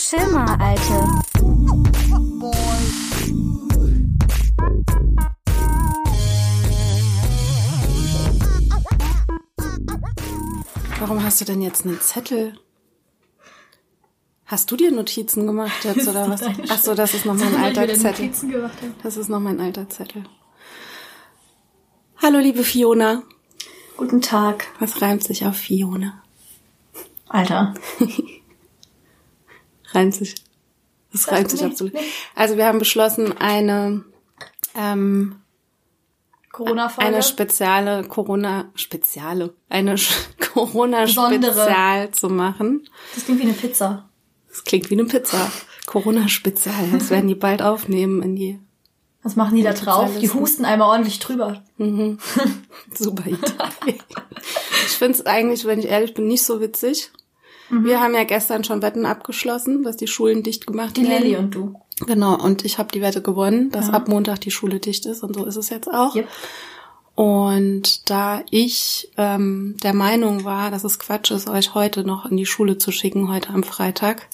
Chill mal, Alte. Warum hast du denn jetzt einen Zettel? Hast du dir Notizen gemacht jetzt oder was? Ach so, das ist noch mein alter Zettel. Das ist noch mein alter Zettel. Hallo liebe Fiona. Guten Tag, Was reimt sich auf Fiona? Alter. Reimt sich. Das reimt sich nee, absolut. Also wir haben beschlossen, eine ähm, Corona-Folge. eine spezielle Corona Speziale, eine Sch- Corona Besondere. Spezial zu machen. das klingt wie eine Pizza. Das klingt wie eine Pizza. Corona Spezial. Das werden die bald aufnehmen in die Was machen die da drauf? Die husten einmal ordentlich drüber. Super Idee. ich finde es eigentlich, wenn ich ehrlich bin, nicht so witzig. Wir haben ja gestern schon Wetten abgeschlossen, dass die Schulen dicht gemacht Die werden. Lilly und du. Genau, und ich habe die Wette gewonnen, dass Ja. ab Montag die Schule dicht ist und so ist es jetzt auch. Yep. Und da ich ähm, der Meinung war, dass es Quatsch ist, euch heute noch in die Schule zu schicken, heute am Freitag,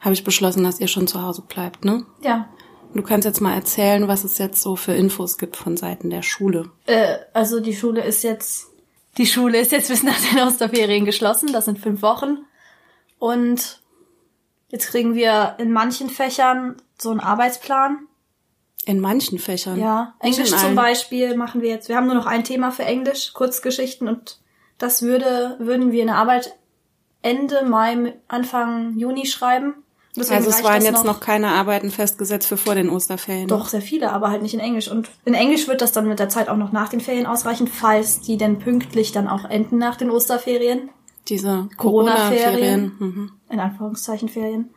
habe ich beschlossen, dass ihr schon zu Hause bleibt, ne? Ja. Du kannst jetzt mal erzählen, was es jetzt so für Infos gibt von Seiten der Schule. Äh, also die Schule ist jetzt. Die Schule ist jetzt bis nach den Osterferien geschlossen. Das sind fünf Wochen. Und jetzt kriegen wir in manchen Fächern so einen Arbeitsplan. In manchen Fächern. Ja, Nicht Englisch zum. Beispiel machen wir jetzt. Wir haben nur noch ein Thema für Englisch, Kurzgeschichten und das würde, würden wir in der Arbeit Ende Mai, Anfang Juni schreiben. Deswegen Also es waren jetzt noch keine Arbeiten festgesetzt für vor den Osterferien. doch sehr viele, aber halt nicht in Englisch. Und in Englisch wird das dann mit der Zeit auch noch nach den Ferien ausreichen, falls die denn pünktlich dann auch enden nach den Osterferien. Diese Corona-Ferien. Mhm. In Anführungszeichen Ferien.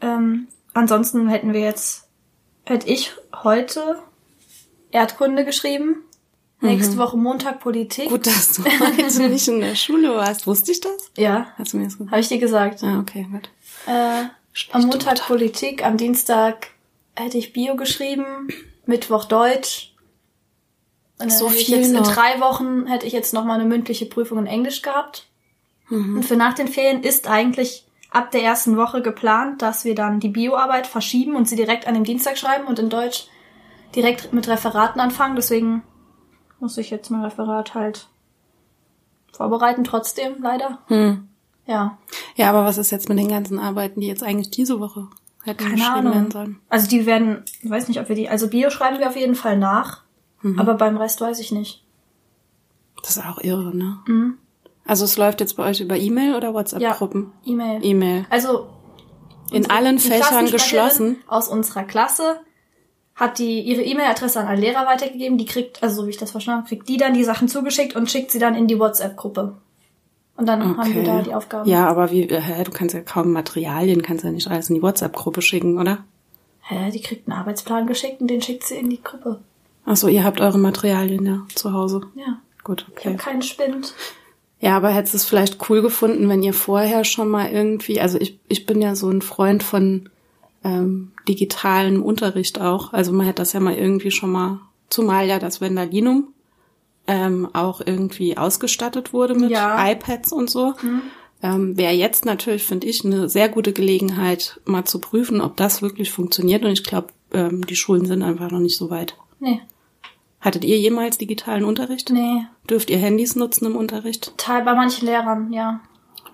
Ähm, ansonsten hätten wir jetzt, hätte ich heute Erdkunde geschrieben. Nächste Woche Montag Politik. Mhm. Gut, dass du heute nicht in der Schule warst. Wusste ich das? Ja, Hast du mir das gesagt? habe ich dir gesagt. Ah, okay, gut. Äh, am Montag Politik, am Dienstag hätte ich Bio geschrieben, Mittwoch Deutsch. Und dann So hätte ich viel jetzt noch. in drei Wochen hätte ich jetzt noch mal eine mündliche Prüfung in Englisch gehabt. Mhm. Und für nach den Ferien ist eigentlich ab der ersten Woche geplant, dass wir dann die Bioarbeit verschieben und sie direkt an dem Dienstag schreiben und in Deutsch direkt mit Referaten anfangen. Deswegen muss ich jetzt mein Referat halt vorbereiten, trotzdem leider. Hm. Ja. Ja, aber was ist jetzt mit den ganzen Arbeiten, die jetzt eigentlich diese Woche hätten Keine geschrieben Ahnung. werden sollen? Also die werden, ich weiß nicht, ob wir die, also Bio schreiben wir auf jeden Fall nach, Mhm. aber beim Rest weiß ich nicht. Das ist auch irre, ne? Mhm. Also es läuft jetzt bei euch über E-Mail oder WhatsApp-Gruppen? E-Mail. E-Mail. Also In allen Fächern geschlossen? Aus unserer Klasse hat die ihre E-Mail-Adresse an einen Lehrer weitergegeben, die kriegt, also so wie ich das verstanden habe, kriegt die dann die Sachen zugeschickt und schickt sie dann in die WhatsApp-Gruppe. Und dann haben wir da die Aufgaben. Ja, aber wie, äh, hä, du kannst ja kaum Materialien, kannst ja nicht alles in die WhatsApp-Gruppe schicken, oder? Hä, die kriegt einen Arbeitsplan geschickt und den schickt sie in die Gruppe. Ach so, ihr habt eure Materialien ja zu Hause. Ja. Gut, Ich habe okay. keinen Spind. Ja, aber hättest du es vielleicht cool gefunden, wenn ihr vorher schon mal irgendwie, also ich, ich bin ja so ein Freund von ähm, digitalen Unterricht auch. Also man hätte das ja mal irgendwie schon mal, zumal ja das Vendalinum ähm, auch irgendwie ausgestattet wurde mit Ja. Mhm. iPads und so. Ähm, Wäre jetzt natürlich, finde ich, eine sehr gute Gelegenheit, mal zu prüfen, ob das wirklich funktioniert. Und ich glaube, ähm, die Schulen sind einfach noch nicht so weit. Nee. Hattet ihr jemals digitalen Unterricht? Nee. Dürft ihr Handys nutzen im Unterricht? Teil bei manchen Lehrern, ja.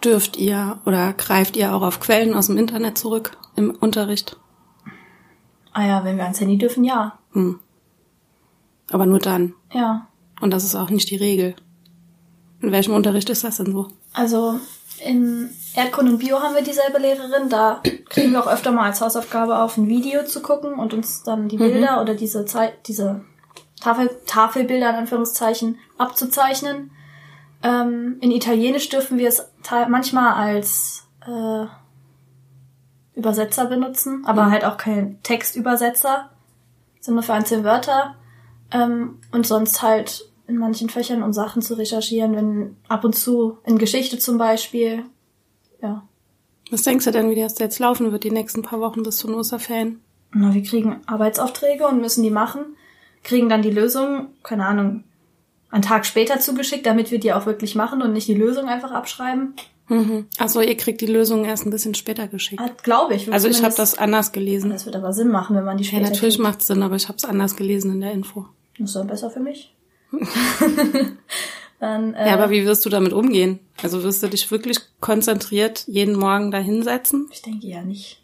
Dürft ihr oder greift ihr auch auf Quellen aus dem Internet zurück im Unterricht? Ah ja, wenn wir ans Handy dürfen, ja. Hm. Aber nur dann. Ja. Und das ist auch nicht die Regel. In welchem Unterricht ist das denn so? Also in Erdkunde und Bio haben wir dieselbe Lehrerin. Da kriegen wir auch öfter mal als Hausaufgabe auf, ein Video zu gucken und uns dann die Bilder oder diese Zeit, diese Tafel, Tafelbilder in Anführungszeichen abzuzeichnen. Ähm, in Italienisch dürfen wir es manchmal als äh, Übersetzer benutzen, aber halt auch kein Textübersetzer, sind nur für einzelne Wörter. Ähm, und sonst halt in manchen Fächern, um Sachen zu recherchieren, wenn ab und zu in Geschichte zum Beispiel. Ja. Was denkst du denn, wie das jetzt laufen wird, die nächsten paar Wochen bis zu den Osterferien? Na, wir kriegen Arbeitsaufträge und müssen die machen, kriegen dann die Lösung, keine Ahnung, einen Tag später zugeschickt, damit wir die auch wirklich machen und nicht die Lösung einfach abschreiben. Mhm. Achso, ihr kriegt die Lösung erst ein bisschen später geschickt. Glaube ich. Also ich habe das anders gelesen. Das wird aber Sinn machen, wenn man die Ja, später natürlich kriegt. macht's Sinn, aber ich habe es anders gelesen in der Info. Das ist dann besser für mich. dann, äh, Ja, aber wie wirst du damit umgehen? Also wirst du dich wirklich konzentriert jeden Morgen da hinsetzen? ich denke ja nicht.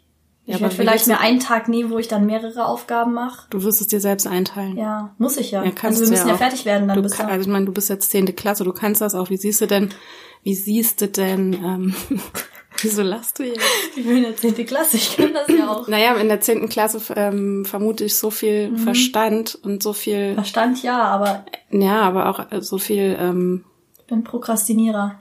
Ja, Ich werde vielleicht mir einen Tag nehmen, wo ich dann mehrere Aufgaben mache. Du wirst es dir selbst einteilen. Ja, muss ich ja. Ja, kannst also wir müssen ja, auch. fertig werden dann Du bis kann, also ich meine, du bist jetzt zehnte Klasse, du kannst das auch. Wie siehst du denn, wie siehst du denn, ähm, wieso lachst du jetzt? Ich bin in der 10. Klasse, ich kann das ja auch. Naja, in der zehnten Klasse ähm, vermute ich so viel Mhm. Verstand und so viel, Verstand ja, aber ja, aber auch äh, so viel, ähm, ich bin Prokrastinierer.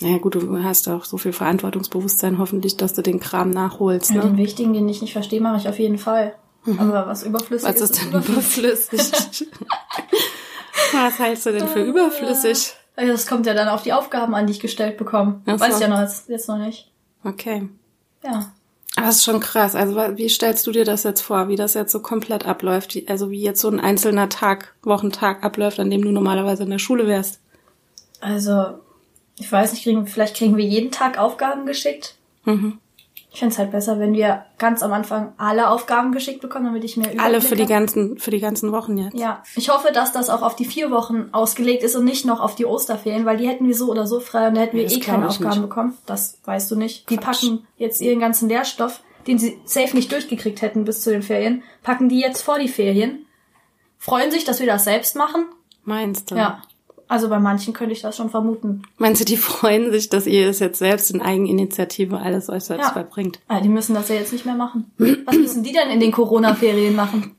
naja gut, du hast auch so viel Verantwortungsbewusstsein hoffentlich, dass du den Kram nachholst, den ne? wichtigen, den ich nicht verstehe, mache ich auf jeden Fall. Aber was überflüssig Was ist denn überflüssig? Was hältst du denn für überflüssig? Also das kommt ja dann auf die Aufgaben an, die ich gestellt bekomme. So. Weiß ich ja noch jetzt, jetzt noch nicht. Okay. Ja. Aber das ist schon krass. Also wie stellst du dir das jetzt vor, wie das jetzt so komplett abläuft? Also wie jetzt so ein einzelner Tag, Wochentag abläuft, an dem du normalerweise in der Schule wärst? Also, ich weiß nicht, kriegen, vielleicht kriegen wir jeden Tag Aufgaben geschickt. Mhm. Ich fänd's halt besser, wenn wir ganz am Anfang alle Aufgaben geschickt bekommen, damit ich Überblick Alle für die ganzen, für die ganzen Wochen jetzt. Ja, ich hoffe, dass das auch auf die vier Wochen ausgelegt ist und nicht noch auf die Osterferien, weil die hätten wir so oder so frei und da hätten wir Das eh keine Aufgaben nicht. bekommen. Das weißt du nicht. Die Quatsch. packen jetzt ihren ganzen Lehrstoff, den sie safe nicht durchgekriegt hätten bis zu den Ferien, packen die jetzt vor die Ferien, freuen sich, dass wir das selbst machen. Meinst du? Ja. Also bei manchen könnte ich das schon vermuten. Meinst du, die freuen sich, dass ihr es jetzt selbst in Eigeninitiative alles euch selbst Ja. beibringt? Ah, die müssen das ja jetzt nicht mehr machen. Was müssen die denn in den Corona-Ferien machen?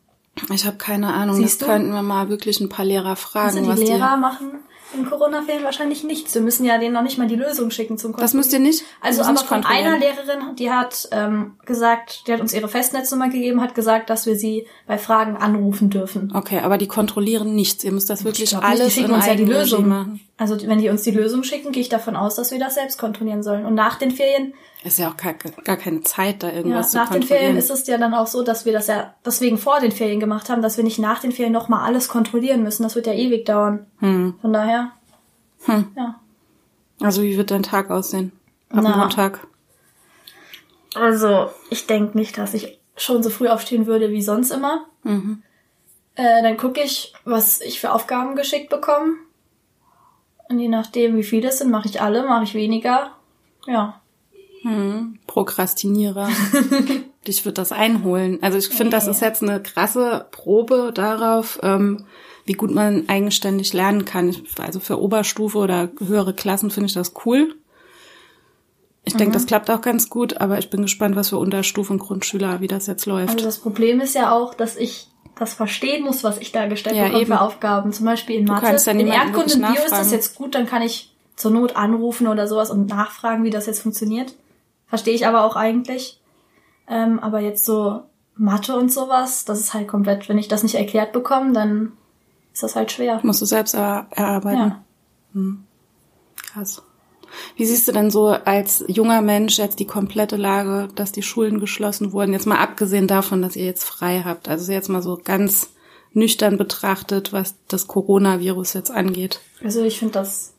Ich habe keine Ahnung. Siehst das du? könnten wir mal wirklich ein paar Lehrer fragen, Also was die die. Lehrer machen in Corona-Ferien wahrscheinlich nichts. Wir müssen ja denen noch nicht mal die Lösung schicken zum Das müsst ihr nicht. Also aber nicht von kontrollieren. einer Lehrerin, die hat ähm, gesagt, die hat uns ihre Festnetznummer gegeben, hat gesagt, dass wir sie bei Fragen anrufen dürfen. Okay, aber die kontrollieren nichts. Ihr müsst das wirklich glaub nicht, alles die schicken in uns ja die Lösung. machen. Also wenn die uns die Lösung schicken, gehe ich davon aus, dass wir das selbst kontrollieren sollen. Und nach den Ferien, Ist ja auch gar, gar keine Zeit, da ja, irgendwas zu nach den. Ferien ist es ja dann auch so, dass wir das ja deswegen vor den Ferien gemacht haben, dass wir nicht nach den Ferien nochmal alles kontrollieren müssen. Das wird ja ewig dauern. Hm. Von daher, Hm. ja. Also wie wird dein Tag aussehen? Ab Na. Montag? Also, ich denke nicht, dass ich schon so früh aufstehen würde wie sonst immer. Mhm. Äh, dann gucke ich, was ich für Aufgaben geschickt bekomme. Und je nachdem, wie viele es sind, mache ich alle, mache ich weniger. Ja. Hm. Prokrastinierer. Dich wird das einholen. Also ich finde, das ist jetzt eine krasse Probe darauf, ähm, wie gut man eigenständig lernen kann. Ich, also für Oberstufe oder höhere Klassen finde ich das cool. Ich denke, Mhm. das klappt auch ganz gut, aber ich bin gespannt, was für Unterstufe und Grundschüler, wie das jetzt läuft. Also das Problem ist ja auch, dass ich das verstehen muss, was ich da gestellt Ja, bekomme eben. für Aufgaben. Zum Beispiel in Mathe. ja in Erdkunde und Bio ist das jetzt gut, dann kann ich zur Not anrufen oder sowas und nachfragen, wie das jetzt funktioniert. Verstehe ich aber auch eigentlich. Ähm, aber jetzt so Mathe und sowas, das ist halt komplett, wenn ich das nicht erklärt bekomme, dann ist das halt schwer. Musst du selbst er erarbeiten. Ja. Krass. Wie siehst du denn so als junger Mensch jetzt die komplette Lage, dass die Schulen geschlossen wurden? Jetzt mal abgesehen davon, dass ihr jetzt frei habt. Also jetzt mal so ganz nüchtern betrachtet, was das Coronavirus jetzt angeht. Also ich finde das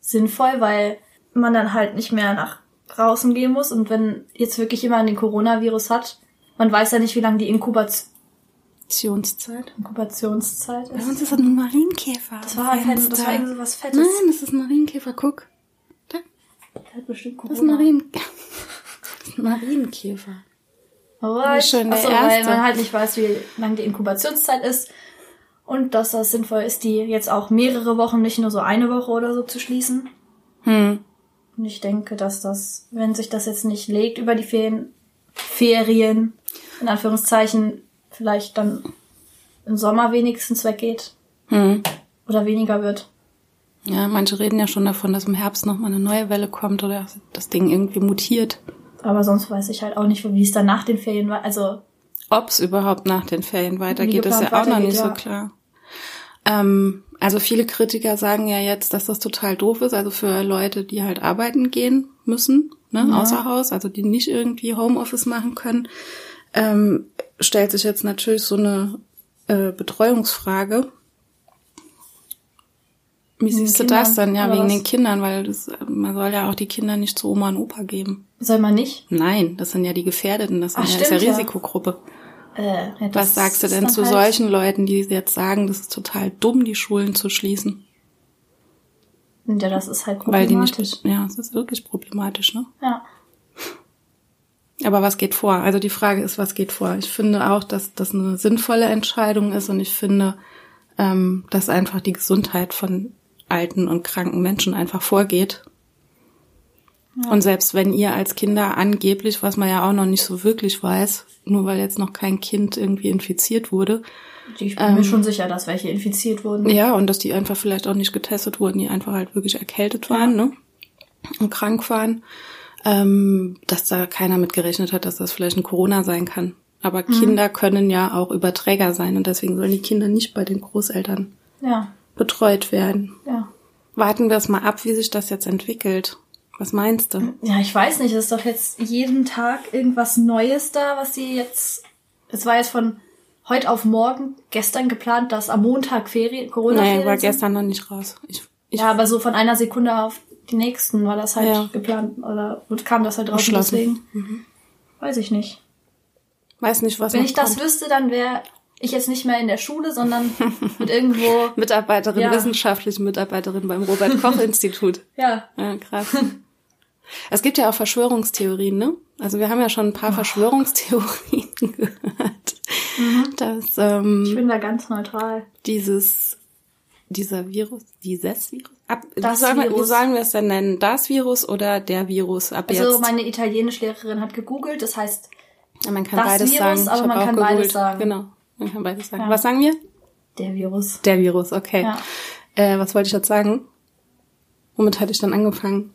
sinnvoll, weil man dann halt nicht mehr nach draußen gehen muss und wenn jetzt wirklich jemand den Coronavirus hat, man weiß ja nicht, wie lange die Inkubat Inkubationszeit. Inkubationszeit Bei ist. uns ist das ein Marienkäfer. Das war, halt, das war irgendwie so was Fettes. Nein, das ist ein Marienkäfer. Guck. Da, Der hat bestimmt das ist ein Corona. Marien das ist ein Marienkäfer. Alright. Schon der Achso, weil erste. man halt nicht weiß, wie lang die Inkubationszeit ist. Und dass das sinnvoll ist, die jetzt auch mehrere Wochen, nicht nur so eine Woche oder so zu schließen. Hm. Und ich denke, dass das, wenn sich das jetzt nicht legt über die Ferien, Ferien, in Anführungszeichen, vielleicht dann im Sommer wenigstens weggeht Hm. oder weniger wird. Ja, manche reden ja schon davon, dass im Herbst noch mal eine neue Welle kommt oder das Ding irgendwie mutiert. Aber sonst weiß ich halt auch nicht, wie es dann nach den Ferien war. Also, Ob es überhaupt nach den Ferien weitergeht, ist ja auch noch nicht so ja. klar. Ähm, also viele Kritiker sagen ja jetzt, dass das total doof ist, also für Leute, die halt arbeiten gehen müssen, ne, Ja. außer Haus, also die nicht irgendwie Homeoffice machen können, ähm, stellt sich jetzt natürlich so eine äh, Betreuungsfrage. Wie siehst du Kindern, das dann? Ja, wegen was? den Kindern, weil das, man soll ja auch die Kinder nicht zu Oma und Opa geben. Soll man nicht? Nein, das sind ja die Gefährdeten, das, sind Ach, ja, das ist ja stimmt, ja. Äh, ja, das Was sagst du denn zu halt- solchen Leuten, die jetzt sagen, das ist total dumm, die Schulen zu schließen? Ja, das ist halt Weil die problematisch. nicht, ja, es ist wirklich problematisch, ne? Ja. Aber was geht vor? Also die Frage ist, was geht vor? Ich finde auch, dass das eine sinnvolle Entscheidung ist und ich finde, ähm, dass einfach die Gesundheit von alten und kranken Menschen einfach vorgeht. Und selbst wenn ihr als Kinder angeblich, was man ja auch noch nicht so wirklich weiß, nur weil jetzt noch kein Kind irgendwie infiziert wurde, Ich bin Ähm. mir schon sicher, dass welche infiziert wurden. ja, und dass die einfach vielleicht auch nicht getestet wurden, die einfach halt wirklich erkältet waren, ne? Und krank waren, ähm, dass da keiner mit gerechnet hat, dass das vielleicht ein Corona sein kann. Aber Kinder können ja auch Überträger sein und deswegen sollen die Kinder nicht bei den Großeltern Ja, betreut werden. ja. Warten wir es mal ab, wie sich das jetzt entwickelt. Was meinst du? Ja, ich weiß nicht, es ist doch jetzt jeden Tag irgendwas Neues da, was sie jetzt. Es war jetzt von heute auf morgen gestern geplant, dass am Montag Ferien, Corona-Ferien Nee, war sind. gestern noch nicht raus. Ich, ich Ja, aber so von einer Sekunde auf die nächsten war das halt Ja. geplant oder kam das halt raus deswegen. Weiß ich nicht. weiß nicht, was Wenn ich das kommt. wüsste, dann wäre ich jetzt nicht mehr in der Schule, sondern mit irgendwo. Mitarbeiterin, Ja. wissenschaftliche Mitarbeiterin beim Robert-Koch-Institut. Ja, Ja, krass. Es gibt ja auch Verschwörungstheorien, ne? Also wir haben ja schon ein paar Verschwörungstheorien gehört, dass ich ähm, bin da ganz neutral. dieses dieser Virus, dieses Virus, ab, wie, Das soll man, wie Virus. sollen wir es denn nennen? Das Virus oder der Virus ab Also jetzt? meine Italienischlehrerin hat gegoogelt, das heißt ja, man kann das beides Virus, sagen. Ich aber man kann gegoogelt. beides sagen. Genau, man kann beides sagen. Ja. Was sagen wir? der Virus. Der Virus, okay. Ja. Äh, was wollte ich jetzt sagen? Womit hatte ich dann angefangen?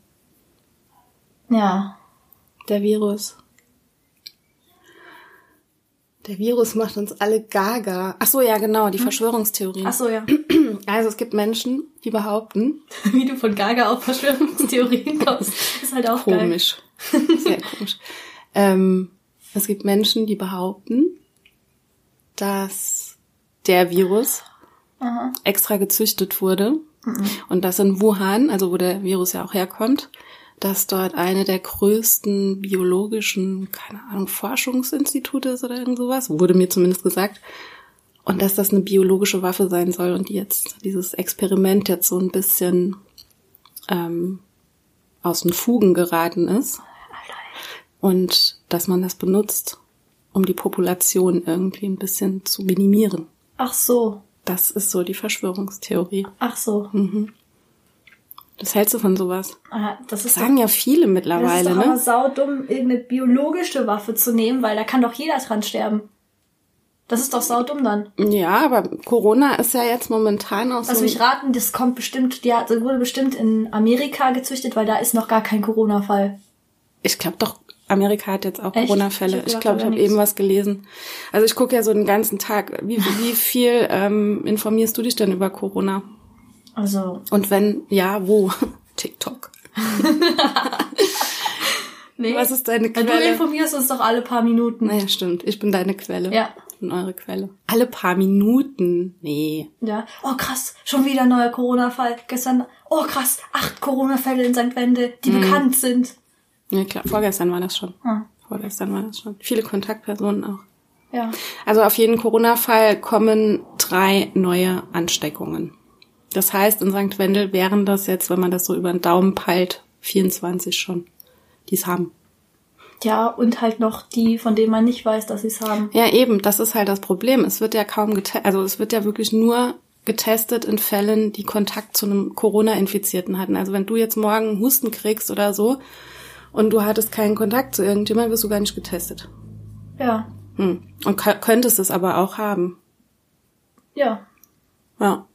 Ja. Der Virus. Der Virus macht uns alle gaga. Ach so, ja, genau, die Verschwörungstheorien. Ach so, ja. Also es gibt Menschen, die behaupten, Wie du von Gaga auf Verschwörungstheorien kommst, ist halt auch geil. komisch, sehr komisch. Ähm, es gibt Menschen, die behaupten, dass der Virus Aha. extra gezüchtet wurde und dass in Wuhan, also wo der Virus ja auch herkommt, dass dort eine der größten biologischen, keine Ahnung, Forschungsinstitute ist oder irgend sowas, wurde mir zumindest gesagt. Und dass das eine biologische Waffe sein soll und die jetzt dieses Experiment jetzt so ein bisschen ähm, aus den Fugen geraten ist. Und dass man das benutzt, um die Population irgendwie ein bisschen zu minimieren. Ach so. Das ist so die Verschwörungstheorie. Ach so. Was hältst du von sowas? Ah, Das ist Sagen doch, ja viele das ist mittlerweile, doch ne? saudumm, irgendeine biologische Waffe zu nehmen, weil da kann doch jeder dran sterben. Das ist doch saudumm dann. Ja, aber Corona ist ja jetzt momentan auch Lass so. mich raten, das kommt bestimmt, die hat, wurde bestimmt in Amerika gezüchtet, weil da ist noch gar kein Corona-Fall. Ich glaube doch, Amerika hat jetzt auch? Corona-Fälle. Ich glaube, ich habe eben was gelesen. Also ich gucke ja so den ganzen Tag. Wie, wie viel ähm, informierst du dich denn über Corona? Also, Und wenn, ja, wo? TikTok. nee. Was ist deine Weil du Quelle? informierst uns doch alle paar Minuten. Naja, stimmt. Ich bin deine Quelle. Ja. Bin eure Quelle. Alle paar Minuten. Nee. Ja. Oh krass, schon wieder ein neuer Corona-Fall. Gestern, oh krass, acht Corona-Fälle in St. Wende, die Mhm. bekannt sind. Ja, klar. Vorgestern war das schon. Hm. Vorgestern war das schon. Viele Kontaktpersonen auch. Ja. Also auf jeden Corona-Fall kommen drei neue Ansteckungen. Das heißt, in St. Wendel wären das jetzt, wenn man das so über den Daumen peilt, 24 schon, die es haben. Ja, und halt noch die, von denen man nicht weiß, dass sie es haben. Ja, eben, das ist halt das Problem. Es wird ja kaum getestet, also es wird ja wirklich nur getestet in Fällen, die Kontakt zu einem Corona-Infizierten hatten. Also wenn du jetzt morgen Husten kriegst oder so und du hattest keinen Kontakt zu irgendjemandem, wirst du gar nicht getestet. Ja. Hm. Und kö- könntest es aber auch haben. Ja. Ja.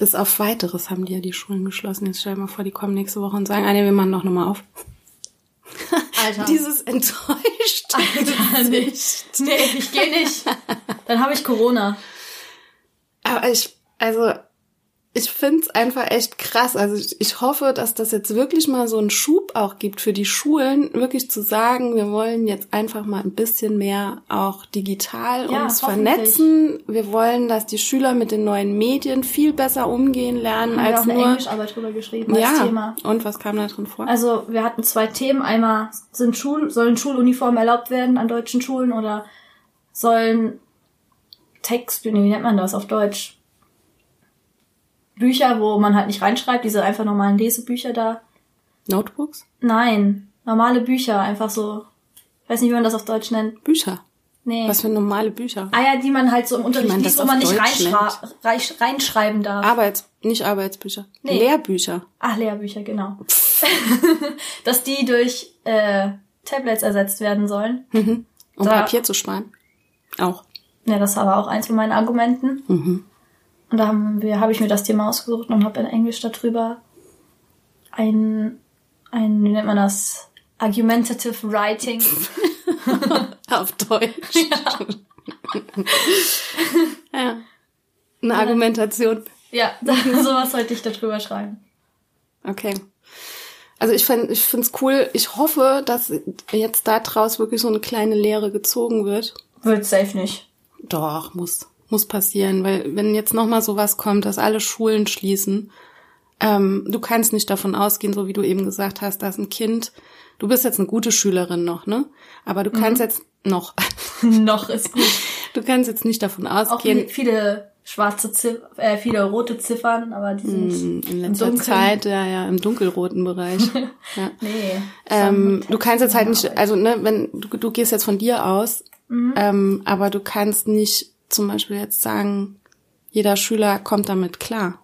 Bis auf weiteres haben die ja die Schulen geschlossen. Jetzt stell dir mal vor, die kommen nächste Woche und sagen, ah nee, wir machen doch nochmal auf. Alter. Dieses enttäuscht. Alter, nicht. Nee, ich gehe nicht. Dann habe ich Corona. Aber ich, also, ich find's einfach echt krass. Also ich, ich hoffe, dass das jetzt wirklich mal so einen Schub auch gibt für die Schulen, wirklich zu sagen, wir wollen jetzt einfach mal ein bisschen mehr auch digital Ja, uns vernetzen. Wir wollen, dass die Schüler mit den neuen Medien viel besser umgehen lernen Haben wir als auch eine nur. Englischarbeit drüber geschrieben als Ja. Thema. Und was kam da drin vor? Also wir hatten zwei Themen. Einmal sind Schul sollen Schuluniformen erlaubt werden an deutschen Schulen oder sollen Text, wie nennt man das auf Deutsch? Bücher, wo man halt nicht reinschreibt, diese einfach normalen Lesebücher da. Notebooks? Nein, normale Bücher, einfach so. Ich weiß nicht, wie man das auf Deutsch nennt. Bücher. Nee. Was für normale Bücher? Ah ja, die man halt so im Unterricht liest, wo man nicht reinschra reinschreiben darf. Arbeits, nicht Arbeitsbücher. Nee. Lehrbücher. Ach, Lehrbücher, genau. Dass die durch äh, Tablets ersetzt werden sollen. Um Da- Papier zu sparen. Auch. Ja, das war auch eins von meinen Argumenten. Mhm. Und da haben wir, habe ich mir das Thema ausgesucht und habe in Englisch darüber ein, ein, wie nennt man das? Argumentative Writing. Auf Deutsch. Ja. Eine Argumentation. ja, sowas sollte ich darüber schreiben. Okay. Also ich finde ich find's cool. Ich hoffe, dass jetzt da draus wirklich so eine kleine Lehre gezogen wird. Wird safe nicht. Doch, muss. Muss passieren, weil wenn jetzt nochmal sowas kommt, dass alle Schulen schließen, ähm, du kannst nicht davon ausgehen, so wie du eben gesagt hast, dass ein Kind, du bist jetzt eine gute Schülerin noch, ne? Aber du kannst jetzt noch, Noch ist gut. du kannst jetzt nicht davon Auch ausgehen, viele, viele schwarze Ziff äh, viele rote Ziffern, aber die sind in im letzter Dunkeln. Zeit, ja, ja, im dunkelroten Bereich. ja. Nee. Ähm, du kannst jetzt halt nicht, also ne, wenn du, du gehst jetzt von dir aus, Mhm. ähm, aber du kannst nicht zum Beispiel jetzt sagen, jeder Schüler kommt damit klar.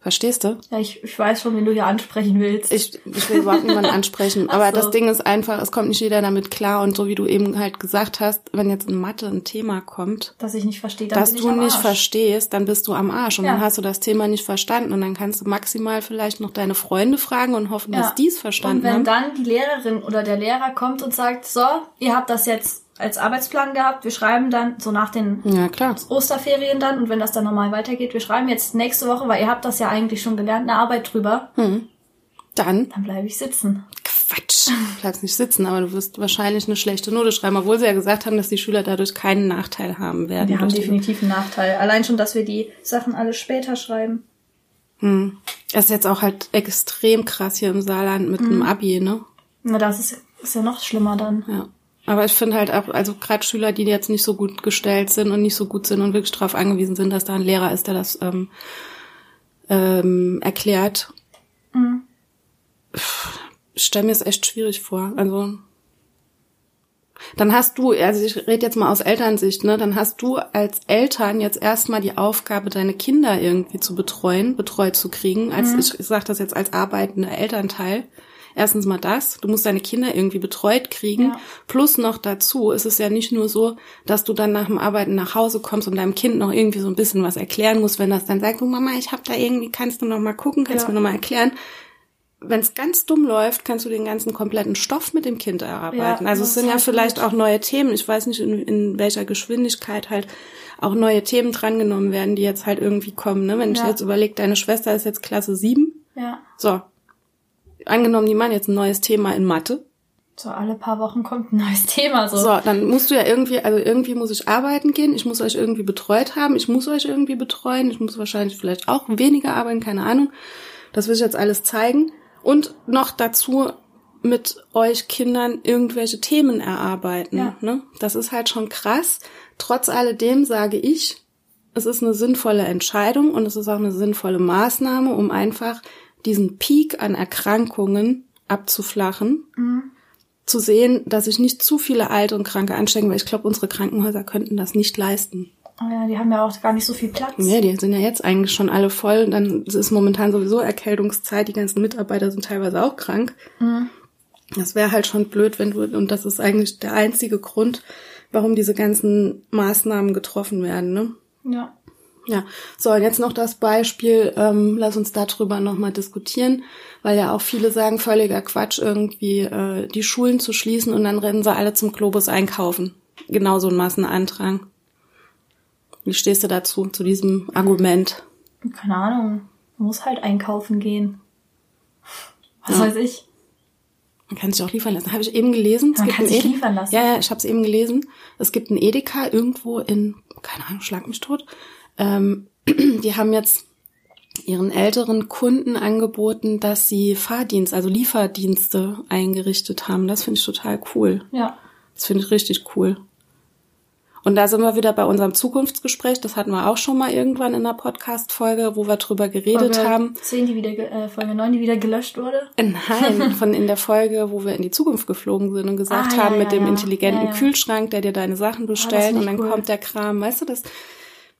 Verstehst du? Ja, ich, ich weiß schon, wen du hier ansprechen willst. Ich, ich will überhaupt niemanden ansprechen, aber so. das Ding ist einfach, es kommt nicht jeder damit klar und so wie du eben halt gesagt hast, wenn jetzt in Mathe ein Thema kommt, dass ich nicht verstehe, dann das bin ich du nicht verstehst, dann bist du am Arsch und Ja. dann hast du das Thema nicht verstanden und dann kannst du maximal vielleicht noch deine Freunde fragen und hoffen, dass die es Und verstanden wenn haben. dann die Lehrerin oder der Lehrer kommt und sagt, so, ihr habt das jetzt als Arbeitsplan gehabt, wir schreiben dann so nach den Ja. Osterferien dann und wenn das dann normal weitergeht, wir schreiben jetzt nächste Woche, weil ihr habt das ja eigentlich schon gelernt, eine Arbeit drüber, Dann dann bleibe ich sitzen. Quatsch. Du bleibst nicht sitzen, aber du wirst wahrscheinlich eine schlechte Note schreiben, obwohl sie ja gesagt haben, dass die Schüler dadurch keinen Nachteil haben werden. Wir haben definitiv einen Nachteil. Allein schon, dass wir die Sachen alle später schreiben. Das ist jetzt auch halt extrem krass hier im Saarland mit dem Abi, ne? Na, das ist, ist ja noch schlimmer dann. Ja. Aber ich finde halt auch, also gerade Schüler, die jetzt nicht so gut gestellt sind und nicht so gut sind und wirklich darauf angewiesen sind, dass da ein Lehrer ist, der das ähm, ähm, erklärt. Ich stelle mir es echt schwierig vor. Also dann hast du, also ich rede jetzt mal aus Elternsicht, ne, dann hast du als Eltern jetzt erstmal die Aufgabe, deine Kinder irgendwie zu betreuen, betreut zu kriegen. Als ich, ich sage das jetzt als arbeitender Elternteil. Erstens mal das, du musst deine Kinder irgendwie betreut kriegen. Ja. Plus noch dazu ist es ja nicht nur so, dass du dann nach dem Arbeiten nach Hause kommst und deinem Kind noch irgendwie so ein bisschen was erklären musst, wenn das dann sagt, du Mama, ich hab da irgendwie, kannst du noch mal gucken, kannst Ja. du mir noch mal erklären. Wenn es ganz dumm läuft, kannst du den ganzen kompletten Stoff mit dem Kind erarbeiten. Ja, also es sind ja vielleicht gut. auch neue Themen. Ich weiß nicht, in, in welcher Geschwindigkeit halt auch neue Themen drangenommen werden, die jetzt halt irgendwie kommen. Ne? Wenn ich Ja. jetzt überlege, deine Schwester ist jetzt Klasse 7. Ja. So. Angenommen, die machen jetzt ein neues Thema in Mathe. So, alle paar Wochen kommt ein neues Thema. So. So, dann musst du ja irgendwie, also irgendwie muss ich arbeiten gehen, ich muss euch irgendwie betreut haben, ich muss euch irgendwie betreuen, ich muss wahrscheinlich vielleicht auch weniger arbeiten, keine Ahnung. Das will ich jetzt alles zeigen. Und noch dazu mit euch Kindern irgendwelche Themen erarbeiten. Ja. Ne? Das ist halt schon krass. Trotz alledem sage ich, es ist eine sinnvolle Entscheidung und es ist auch eine sinnvolle Maßnahme, um einfach diesen Peak an Erkrankungen abzuflachen zu sehen, dass sich nicht zu viele alte und Kranke anstecken, weil ich glaube, unsere Krankenhäuser könnten das nicht leisten. Oh ja, die haben ja auch gar nicht so viel Platz. Ja, die sind ja jetzt eigentlich schon alle voll. Dann ist momentan sowieso Erkältungszeit. Die ganzen Mitarbeiter sind teilweise auch krank. Das wäre halt schon blöd, wenn du, und das ist eigentlich der einzige Grund, warum diese ganzen Maßnahmen getroffen werden, ne? Ja. Ja, so, und jetzt noch das Beispiel, ähm, lass uns darüber nochmal diskutieren, weil ja auch viele sagen, völliger Quatsch, irgendwie äh, die Schulen zu schließen und dann rennen sie alle zum Globus einkaufen. Genau so ein Massenandrang. Wie stehst du dazu, zu diesem Argument? Keine Ahnung. Man muss halt einkaufen gehen. Was Ja. weiß ich. Man kann sich auch liefern lassen. Habe ich eben gelesen. Es Man gibt kann sich liefern lassen. Ja, ja, ich habe es eben gelesen. Es gibt einen Edeka irgendwo in, keine Ahnung, schlag mich tot. Ähm, die haben jetzt ihren älteren Kunden angeboten, dass sie Fahrdienst, also Lieferdienste eingerichtet haben. Das finde ich total cool. Ja. Das finde ich richtig cool. Und da sind wir wieder bei unserem Zukunftsgespräch. Das hatten wir auch schon mal irgendwann in einer Podcast-Folge, wo wir drüber geredet Folge haben. 10, die wieder, äh, Folge 9, die wieder gelöscht wurde. Nein, von in der Folge, wo wir in die Zukunft geflogen sind und gesagt Ah, ja, haben, mit ja, dem ja. intelligenten Ja, ja. Kühlschrank, der dir deine Sachen bestellt finde und dann cool. kommt der Kram. Weißt du, das,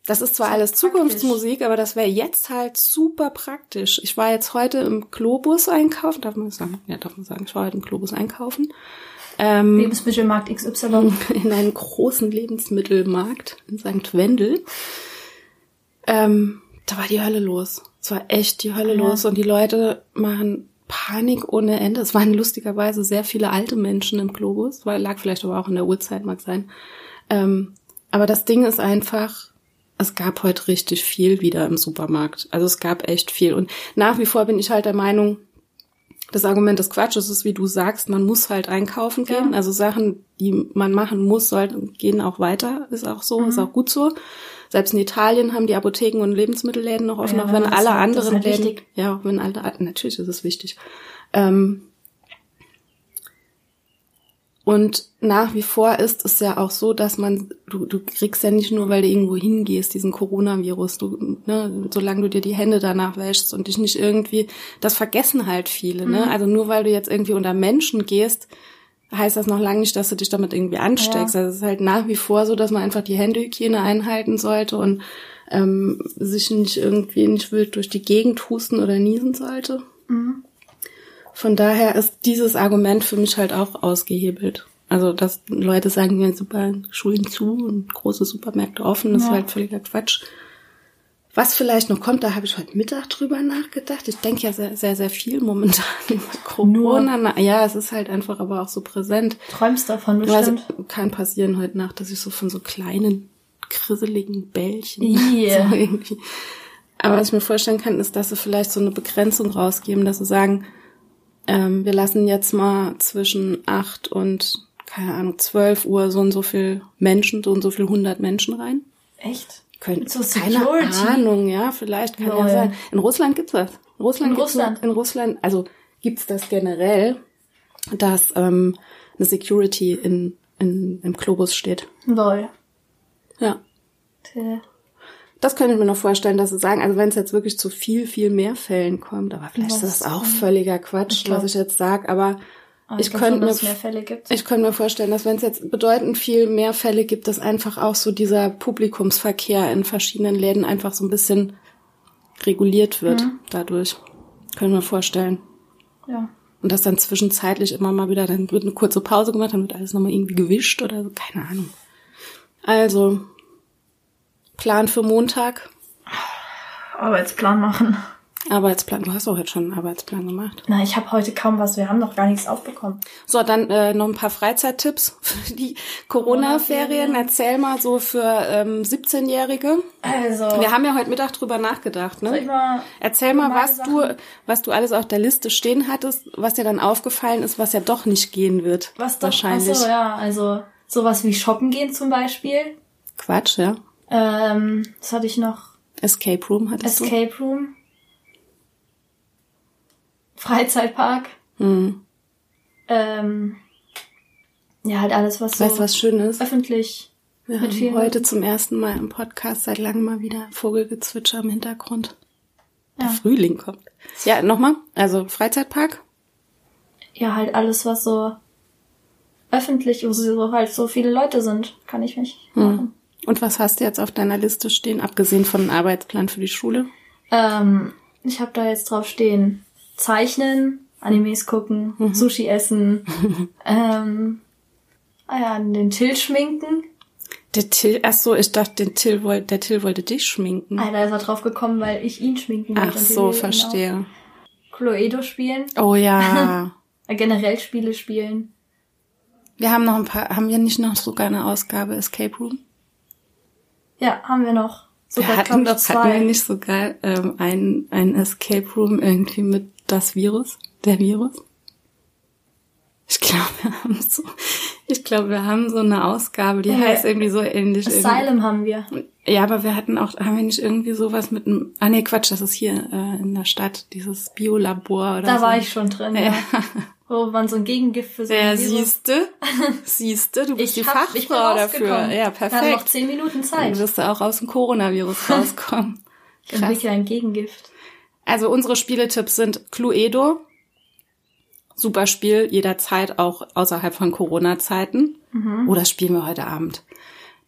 das ist zwar Das alles praktisch. Zukunftsmusik, aber das wäre jetzt halt super praktisch. Ich war jetzt heute im Globus einkaufen, darf man sagen? Ja, darf man sagen, ich war heute im Globus einkaufen. Ähm, Lebensmittelmarkt XY. in einen großen Lebensmittelmarkt in St. Wendel. Ähm, da war die Hölle los. Es war echt die Hölle Ja. los und die Leute machen Panik ohne Ende. Es waren lustigerweise sehr viele alte Menschen im Globus, weil lag vielleicht aber auch in der Uhrzeit, mag sein. Ähm, aber das Ding ist einfach, es gab heute richtig viel wieder im Supermarkt. Also es gab echt viel. Und nach wie vor bin ich halt der Meinung, das Argument ist Quatsch. Es ist, wie du sagst, man muss halt einkaufen gehen. Ja. Also Sachen, die man machen muss, sollten, gehen auch weiter. Ist auch so, ist auch gut so. Selbst in Italien haben die Apotheken und Lebensmittelläden noch offen, Ja, auch wenn alle anderen halt Läden. wichtig. Ja, auch wenn alle, natürlich ist es wichtig. Ähm, und nach wie vor ist es ja auch so, dass man, du, du kriegst ja nicht nur, weil du irgendwo hingehst, diesen Coronavirus, du, ne, solange du dir die Hände danach wäschst und dich nicht irgendwie, das vergessen halt viele, ne? Also nur weil du jetzt irgendwie unter Menschen gehst, heißt das noch lange nicht, dass du dich damit irgendwie ansteckst. Ja. Also es ist halt nach wie vor so, dass man einfach die Händehygiene einhalten sollte und ähm, sich nicht irgendwie nicht wild durch die Gegend husten oder niesen sollte. Von daher ist dieses Argument für mich halt auch ausgehebelt. Also, dass Leute sagen, ja, super, Schulen zu und große Supermärkte offen, das ist Ja. halt völliger Quatsch. Was vielleicht noch kommt, da habe ich heute Mittag drüber nachgedacht. Ich denke ja sehr, sehr, sehr viel momentan über Corona. Na, Ja, es ist halt einfach aber auch so präsent. Träumst davon Also bestimmt. kann passieren heute Nacht, dass ich so von so kleinen, krisseligen Bällchen Yeah. so irgendwie. Aber was ich mir vorstellen kann, ist, dass sie vielleicht so eine Begrenzung rausgeben, dass sie sagen, ähm, wir lassen jetzt mal zwischen acht und, keine Ahnung, zwölf Uhr so und so viel Menschen, so und so viel hundert Menschen rein. Echt? Können, So keine. Ahnung, ja, vielleicht kann ja Lol. sein. In Russland gibt's das. In Russland In gibt's Russland? In Russland, also gibt's das generell, dass ähm, eine Security in, in, im Globus steht. Lol. Ja. Tja. Das könnte ich mir noch vorstellen, dass sie sagen, also wenn es jetzt wirklich zu viel, viel mehr Fällen kommt, aber vielleicht ist Was? das auch völliger Quatsch, Ich was ich jetzt sage, aber Aber ich schon, könnte mir, ich könnte mir vorstellen, dass wenn es jetzt bedeutend viel mehr Fälle gibt, dass einfach auch so dieser Publikumsverkehr in verschiedenen Läden einfach so ein bisschen reguliert wird Mhm. dadurch. Können wir vorstellen. ja. Und dass dann zwischenzeitlich immer mal wieder, dann wird eine kurze Pause gemacht, dann wird alles nochmal irgendwie gewischt oder so, keine Ahnung. Also, Plan für Montag, Arbeitsplan machen. Arbeitsplan. Du hast auch jetzt schon einen Arbeitsplan gemacht. Na, ich habe heute kaum was. Wir haben noch gar nichts aufbekommen. So, dann äh, noch ein paar Freizeittipps für die Corona-Ferien. Erzähl mal so für ähm, 17-Jährige. Also, Wir haben ja heute Mittag drüber nachgedacht, soll ich ne? mal Erzähl mal, was du, Sachen? was du alles auf der Liste stehen hattest, was dir dann aufgefallen ist, was ja doch nicht gehen wird. was doch, wahrscheinlich. Ach so, ja, also sowas wie shoppen gehen zum Beispiel. Quatsch, ja. Ähm, was hatte ich noch? Escape Room hattest Escape Room. Freizeitpark. du? Hm. Ähm, ja, halt alles, was so Weißt du, was schön ist? öffentlich Wir mit haben heute Leuten. zum ersten Mal im Podcast seit langem mal wieder Vogelgezwitscher im Hintergrund. Der Ja. Frühling kommt. Ja, nochmal. Also Freizeitpark. Ja, halt alles, was so öffentlich, wo so halt so viele Leute sind, kann ich mich Hm. Und was hast du jetzt auf deiner Liste stehen, abgesehen von einem Arbeitsplan für die Schule? Ähm, ich habe da jetzt drauf stehen, zeichnen, Animes gucken, Mhm. Sushi essen, ähm, ah ja, den Till schminken. Der Till, ach so, ich dachte, den Till wollte, der Till wollte dich schminken. Ah, da ist er drauf gekommen, weil ich ihn schminken wollte. Ach so, ihn verstehe. Cluedo spielen, Oh ja. generell Spiele spielen. wir haben noch ein paar, haben wir nicht noch sogar eine Ausgabe Escape Room? Ja, haben wir noch. wir hatten doch, hatten wir nicht sogar ähm, ein, ein Escape Room irgendwie mit das Virus, der Virus? Ich glaube, wir haben so, ich glaube, wir haben so eine Ausgabe, die Ja, heißt irgendwie so ähnlich. irgendwie. Asylum haben wir. Ja, aber wir hatten auch, haben wir nicht irgendwie sowas mit einem, ah nee, Quatsch, das ist hier äh, in der Stadt, dieses Biolabor oder Da so. war ich schon drin, ja. Ja, Wo man so ein Gegengift für so ja siehste, siehste, du bist die hab- ich Fachfrau dafür. Ja, Wir haben noch perfekt. zehn Minuten Dann Zeit. wirst du auch aus dem Coronavirus rauskommen. Ich entwickle ein Gegengift. Also unsere Spieletipps sind Cluedo. Super Spiel, jederzeit auch außerhalb von Corona-Zeiten. Mhm. Oh, das spielen wir heute Abend.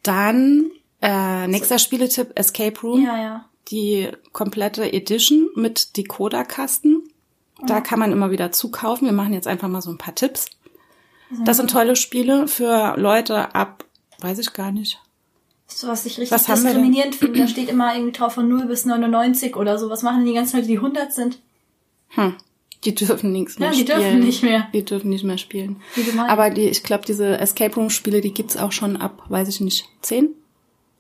Dann äh, nächster Spieletipp Escape Room. Ja, ja. Die komplette Edition mit Decoder-Kasten. Da kann man immer wieder zukaufen. Wir machen jetzt einfach mal so ein paar Tipps. Das sind tolle Spiele für Leute ab, weiß ich gar nicht. So, was ich richtig Was diskriminierend finde, da steht immer irgendwie drauf von 0 bis 99 oder so. Was machen denn die ganzen Leute, die 100 sind? Hm. Die dürfen nichts mehr Ja, die spielen. dürfen nicht mehr. Die dürfen nicht mehr spielen. Aber die, ich glaube, diese Escape Room Spiele, die gibt's auch schon ab, weiß ich nicht, zehn?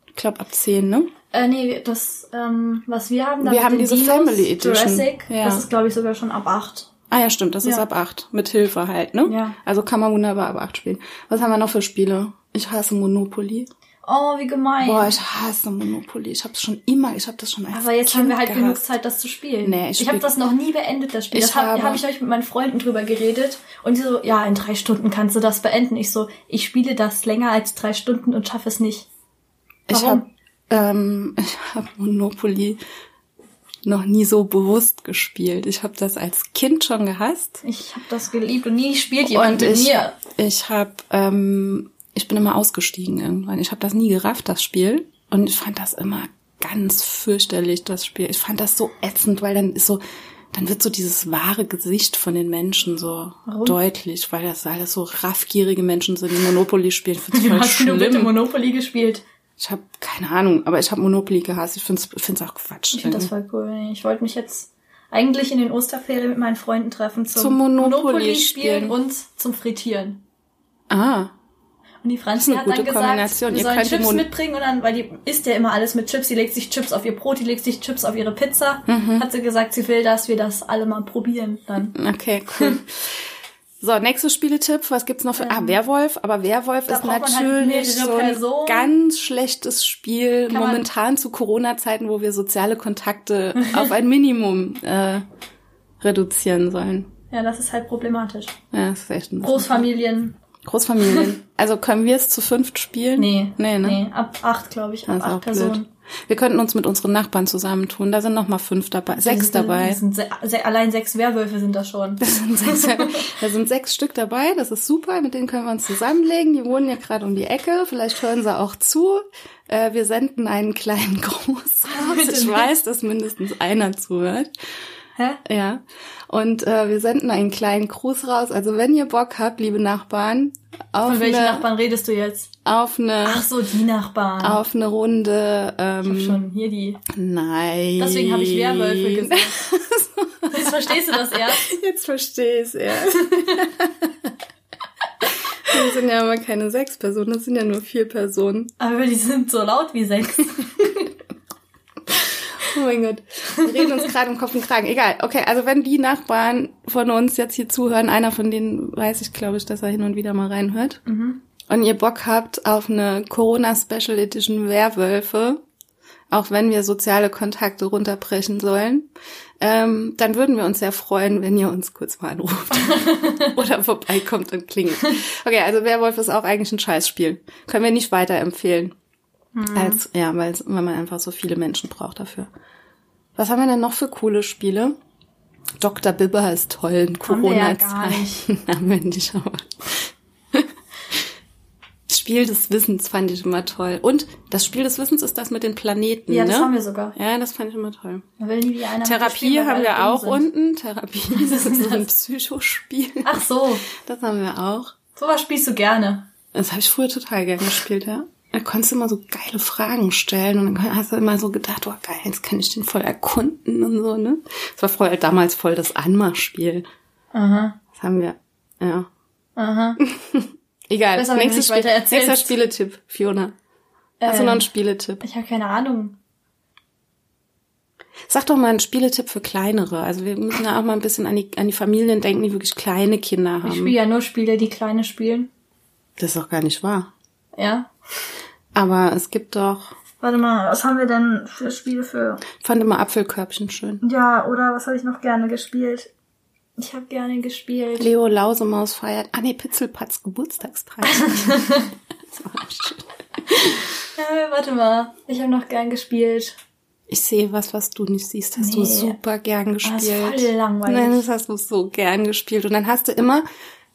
Ich glaube ab zehn, ne? Äh, nee, das, ähm, was wir haben, da Wir haben diese Dinos, Family Edition. Jurassic, Ja. das ist, glaube ich, sogar schon ab 8. Ah ja, stimmt, das ist Ja. ab acht. Mit Hilfe halt, ne? Ja. Also kann man wunderbar ab acht spielen. Was haben wir noch für Spiele? Ich hasse Monopoly. Oh, wie gemein. Boah, ich hasse Monopoly. Ich habe schon immer, ich habe das schon als Aber jetzt kind haben wir halt genug Zeit, das zu spielen. Nee, ich ich habe das noch nie beendet, das Spiel. Ich das habe habe- hab ich euch mit meinen Freunden drüber geredet. Und die so, ja, in drei Stunden kannst du das beenden. Ich so, ich spiele das länger als drei Stunden und schaffe es nicht. Ich Warum? habe ähm, ich hab Monopoly noch nie so bewusst gespielt. Ich habe das als Kind schon gehasst. Ich habe das geliebt und nie spielt jemand Und mit ich, mir. ich habe, ähm, ich bin immer ausgestiegen irgendwann. Ich habe das nie gerafft, das Spiel. Und ich fand das immer ganz fürchterlich, das Spiel. Ich fand das so ätzend, weil dann ist so, dann wird so dieses wahre Gesicht von den Menschen so Warum? deutlich, weil das alles so raffgierige Menschen sind, die Monopoly spielen. Du voll hast nur bitte schlimm. Monopoly gespielt. Ich habe keine Ahnung, aber ich habe Monopoly gehasst. Ich find's, find's auch Quatsch. Ich finde das voll cool. Ich wollte mich jetzt eigentlich in den Osterferien mit meinen Freunden treffen zum, Zum Monopoly spielen. spielen und zum Frittieren. ah, Und die Franzi hat dann gesagt, wir Ihr sollen Chips mitbringen und dann, weil die isst ja immer alles mit Chips, die legt sich Chips auf ihr Brot, die legt sich Chips auf ihre Pizza, Mhm. hat sie gesagt, sie will, dass wir das alle mal probieren dann. okay, cool. So, nächster Spieletipp. Was gibt's noch für? ah, Werwolf. Aber Werwolf Ähm, Da ist halt natürlich mehrere so ein Personen. ganz schlechtes Spiel. Kann momentan zu Corona-Zeiten, wo wir soziale Kontakte auf ein Minimum äh, reduzieren sollen. Ja, das ist halt problematisch. Ja, das ist echt ein Großfamilien, Großfamilien. Also können wir es zu fünft spielen? nee. Nee, ne? Nee, ab acht, glaube ich, ab acht Personen. blöd. Wir könnten uns mit unseren Nachbarn zusammentun. Da sind noch mal fünf dabei, sechs sind- dabei. Sind se se allein sechs Werwölfe sind das schon. Das sind sechs, da sind sechs Stück dabei, das ist super, mit denen können wir uns zusammenlegen. Die wohnen ja gerade um die Ecke, vielleicht hören sie auch zu. Äh, wir senden einen kleinen Gruß Ich weiß, dass mindestens einer zuhört. Hä? Ja. Und äh, wir senden einen kleinen Gruß raus. Also wenn ihr Bock habt, liebe Nachbarn, auf Von welchen eine, Nachbarn redest du jetzt? auf eine, Ach so, die Nachbarn. auf eine Runde. Ich hab Ähm, schon hier die. nein. Deswegen habe ich Werwölfe gesagt. Jetzt verstehst du das erst? Jetzt verstehe ich es erst. Wir sind ja aber keine sechs Personen, das sind ja nur vier Personen. Aber die sind so laut wie sechs. Oh mein Gott. Wir reden uns gerade im Kopf und Kragen. Egal. Okay, also wenn die Nachbarn von uns jetzt hier zuhören, einer von denen weiß ich, glaube ich, dass er hin und wieder mal reinhört. Und ihr Bock habt auf eine Corona Special Edition Werwölfe, auch wenn wir soziale Kontakte runterbrechen sollen, ähm, dann würden wir uns sehr freuen, wenn ihr uns kurz mal anruft oder vorbeikommt und klingelt. Okay, also Werwolf ist auch eigentlich ein Scheißspiel. Können wir nicht weiterempfehlen. Als, ja, weil, man einfach so viele Menschen braucht dafür. Was haben wir denn noch für coole Spiele? Dr. Bibber ist toll in Haben wir ja. Haben wir nicht, aber. Spiel des Wissens fand ich immer toll. Und das Spiel des Wissens ist das mit den Planeten, Ja, ne? das haben wir sogar. Ja, das fand ich immer toll. Will nie wie einer Therapie haben wir auch sind. unten. Therapie, das ist so ein Psychospiel. Ach so, Das haben wir auch. sowas spielst du gerne. Das habe ich früher total gern gespielt, ja. Da konntest du immer so geile Fragen stellen und dann hast du immer so gedacht, oh geil, jetzt kann ich den voll erkunden und so, ne? Das war voll, damals voll das Anmachspiel. Aha, Das haben wir, ja. aha. Egal, Besser, nächstes Spiel, nächster Spieletipp, Fiona. Hast du Äh, noch einen Spieletipp? Ich habe keine Ahnung. Sag doch mal einen Spieletipp für kleinere. Also wir müssen ja auch mal ein bisschen an die, an die Familien denken, die wirklich kleine Kinder haben. Ich spiele ja nur Spiele, die kleine spielen. Das ist doch gar nicht wahr. Ja. Aber es gibt doch. Warte mal, was haben wir denn für Spiele für? Ich fand immer Apfelkörbchen schön. Ja, oder was habe ich noch gerne gespielt? Ich habe gerne gespielt. Leo Lausemaus feiert. Ah nee, Pitzelpatz Geburtstagspreis. das war schön. Äh, warte mal, ich habe noch gern gespielt. Ich sehe was, was du nicht siehst. Hast du Nee. super gern gespielt. Das ist voll langweilig. Nein, das hast du so gern gespielt. Und dann hast du immer,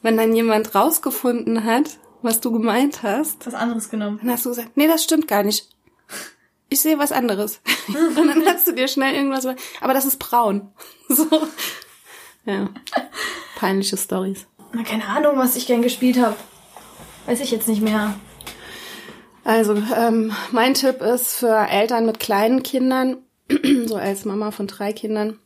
wenn dann jemand rausgefunden hat, was du gemeint hast, Was anderes genommen. dann hast du gesagt, nee, das stimmt gar nicht. Ich sehe was anderes. Und dann hast du dir schnell irgendwas, aber das ist braun. So. Ja. Peinliche Stories. Na, keine Ahnung, was ich gern gespielt habe. Weiß ich jetzt nicht mehr. Also, ähm, mein Tipp ist für Eltern mit kleinen Kindern, so als Mama von drei Kindern,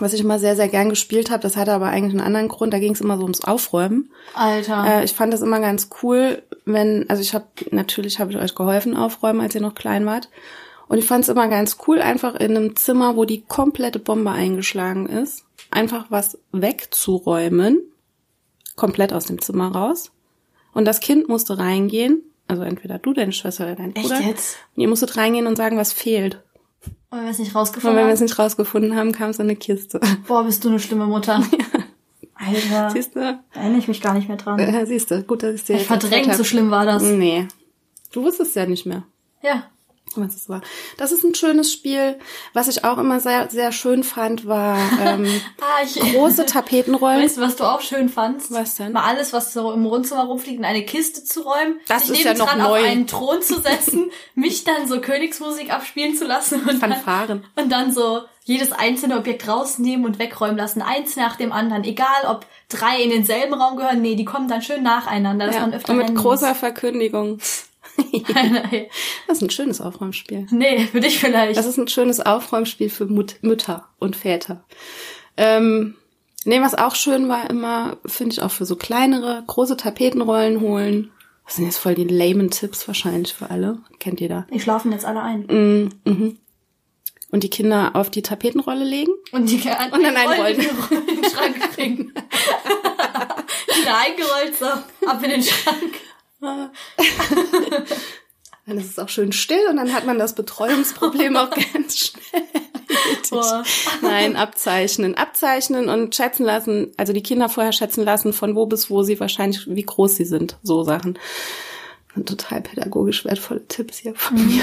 was ich immer sehr, sehr gern gespielt habe, das hatte aber eigentlich einen anderen Grund, da ging es immer so ums Aufräumen. Alter. Äh, ich fand das immer ganz cool, wenn, also ich habe, natürlich habe ich euch geholfen aufräumen, als ihr noch klein wart. Und ich fand es immer ganz cool, einfach in einem Zimmer, wo die komplette Bombe eingeschlagen ist, einfach was wegzuräumen, komplett aus dem Zimmer raus. Und das Kind musste reingehen, also entweder du, deine Schwester oder dein Echt Bruder. jetzt? Und ihr musstet reingehen und sagen, was fehlt. Und wenn wir es nicht Und rausgefunden wenn wir haben. es nicht rausgefunden haben, kam es in eine Kiste. Boah, bist du eine schlimme Mutter. Alter. Siehst du? Da erinnere ich mich gar nicht mehr dran. Ja, siehst du. Gut, dass ich dir Ich verdrängt, so schlimm war das. Nee. Du wusstest ja nicht mehr. Ja. Was es war. Das ist ein schönes Spiel. Was ich auch immer sehr, sehr schön fand, war ähm, Ah, ich, große Tapetenrollen. Weißt du, was du auch schön fandst? Was denn? Mal alles, was so im Wohnzimmer rumfliegt, in eine Kiste zu räumen, Das sich ist ja noch neu. auf einen Thron zu setzen, mich dann so Königsmusik abspielen zu lassen und dann, Fanfaren. und dann so jedes einzelne Objekt rausnehmen und wegräumen lassen, eins nach dem anderen, egal ob drei in denselben Raum gehören, nee, die kommen dann schön nacheinander, dass Ja. man öfter Und mit großer Verkündigung. muss. Nein, Das ist ein schönes Aufräumspiel. nee, für dich vielleicht. Das ist ein schönes Aufräumspiel für Mut Mütter und Väter. Ähm, nee, was auch schön war immer, finde ich auch für so kleinere, große Tapetenrollen holen. Das sind jetzt voll die lamen Tipps wahrscheinlich für alle. Kennt jeder. die schlafen jetzt alle ein. Mm, mhm. Und die Kinder auf die Tapetenrolle legen. Und die Und dann einrollen. in den Schrank kriegen. Wieder eingerollt, so, ab in den Schrank. Dann ist es auch schön still und dann hat man das Betreuungsproblem auch ganz schnell. Nein, abzeichnen. Abzeichnen und schätzen lassen, also die Kinder vorher schätzen lassen, von wo bis wo sie wahrscheinlich, wie groß sie sind. So Sachen. Und total pädagogisch wertvolle Tipps hier von mir.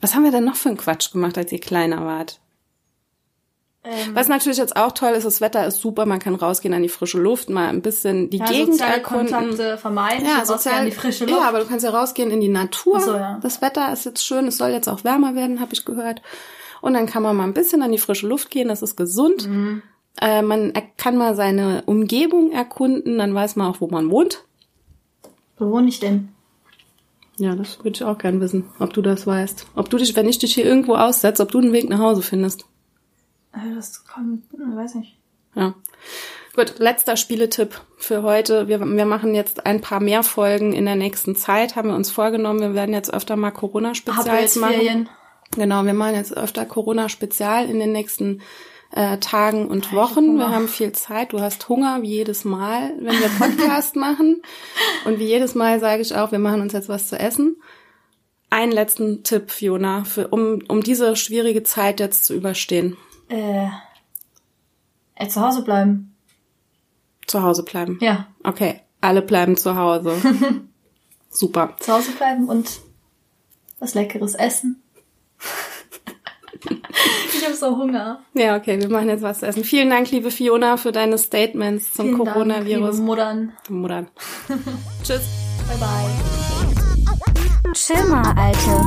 Was haben wir denn noch für einen Quatsch gemacht, als ihr kleiner wart? Ähm, Was natürlich jetzt auch toll ist, das Wetter ist super, man kann rausgehen an die frische Luft, mal ein bisschen die ja, Gegend erkunden. Kontakte vermeiden, Ja, sozial, die frische Luft. ja, aber du kannst ja rausgehen in die Natur. So, ja. Das Wetter ist jetzt schön, es soll jetzt auch wärmer werden, habe ich gehört. Und dann kann man mal ein bisschen an die frische Luft gehen, das ist gesund. Mhm. Äh, man kann mal seine Umgebung erkunden, dann weiß man auch, wo man wohnt. Wo wohne ich denn? Ja, das würde ich auch gern wissen, ob du das weißt. Ob du dich, wenn ich dich hier irgendwo aussetze, ob du einen Weg nach Hause findest. Äh, Das kommt, hm, weiß nicht. Ja. Gut, letzter Spieletipp für heute. Wir, wir machen jetzt ein paar mehr Folgen in der nächsten Zeit, haben wir uns vorgenommen. Wir werden jetzt öfter mal Corona-Spezials machen. Genau, wir machen jetzt öfter Corona-Spezial in den nächsten äh, Tagen und Wochen. Wir haben viel Zeit. Du hast Hunger wie jedes Mal, wenn wir Podcast machen. Und wie jedes Mal sage ich auch, wir machen uns jetzt was zu essen. Einen letzten Tipp, Fiona, für, um, um diese schwierige Zeit jetzt zu überstehen. Äh, äh, zu Hause bleiben. Zu Hause bleiben. Ja, Okay, alle bleiben zu Hause. Super. zu Hause bleiben und was Leckeres essen. ich habe so Hunger. Ja, okay, wir machen jetzt was zu essen. Vielen Dank, liebe Fiona, für deine Statements zum Vielen Dank, Coronavirus. liebe Muttern. Mutter. Tschüss. Bye bye. Chill mal, Alte.